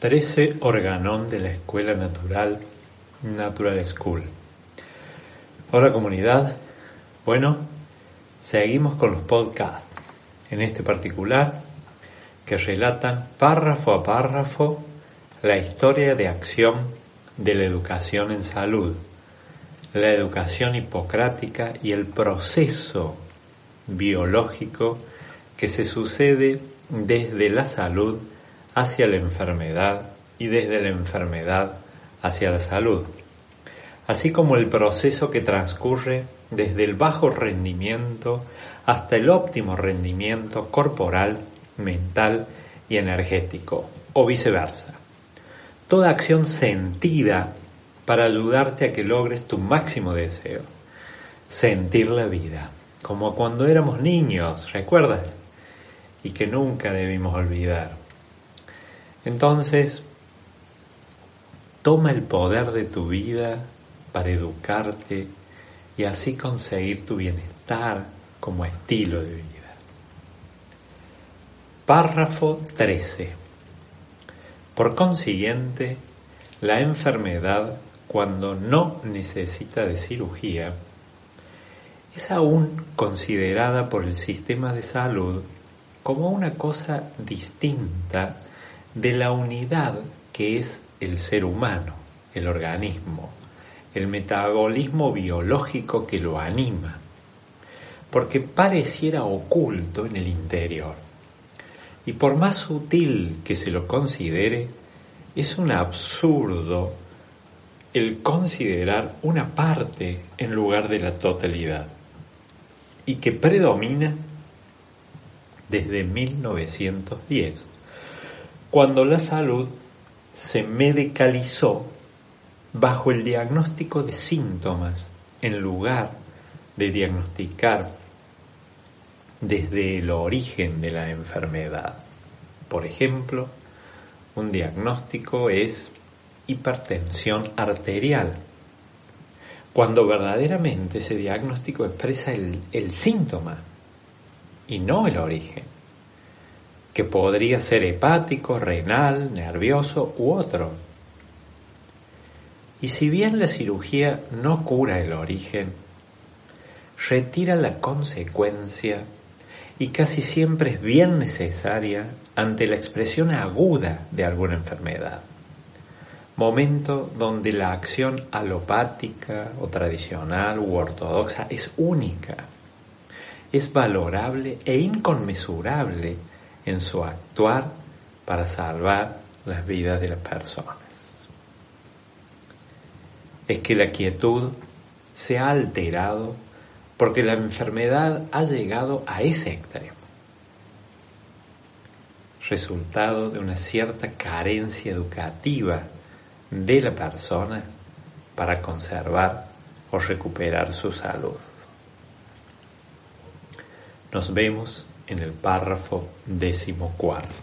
13 Organón de la Escuela Natural Natural School. Hola comunidad, bueno, seguimos con los podcasts, en este particular, que relatan párrafo a párrafo la historia de acción de la educación en salud, la educación hipocrática y el proceso biológico que se sucede desde la salud hacia la enfermedad y desde la enfermedad hacia la salud, así como el proceso que transcurre desde el bajo rendimiento hasta el óptimo rendimiento corporal, mental y energético, o viceversa. Toda acción sentida para ayudarte a que logres tu máximo deseo, sentir la vida, como cuando éramos niños, ¿recuerdas? Y que nunca debimos olvidar. Entonces, toma el poder de tu vida para educarte y así conseguir tu bienestar como estilo de vida. Párrafo 13. Por consiguiente, la enfermedad, cuando no necesita de cirugía, es aún considerada por el sistema de salud como una cosa distinta de la unidad que es el ser humano, el organismo, el metabolismo biológico que lo anima, porque pareciera oculto en el interior. Y por más sutil que se lo considere, es un absurdo el considerar una parte en lugar de la totalidad, y que predomina desde 1910 cuando la salud se medicalizó bajo el diagnóstico de síntomas en lugar de diagnosticar desde el origen de la enfermedad. Por ejemplo, un diagnóstico es hipertensión arterial, cuando verdaderamente ese diagnóstico expresa el, síntoma y no el origen que podría ser hepático, renal, nervioso u otro. Y si bien la cirugía no cura el origen, retira la consecuencia y casi siempre es bien necesaria ante la expresión aguda de alguna enfermedad. Momento donde la acción alopática o tradicional u ortodoxa es única, es valorable e inconmensurable en su actuar para salvar las vidas de las personas. Es que la quietud se ha alterado porque la enfermedad ha llegado a ese extremo, resultado de una cierta carencia educativa de la persona para conservar o recuperar su salud. Nos vemos en el párrafo decimocuarto.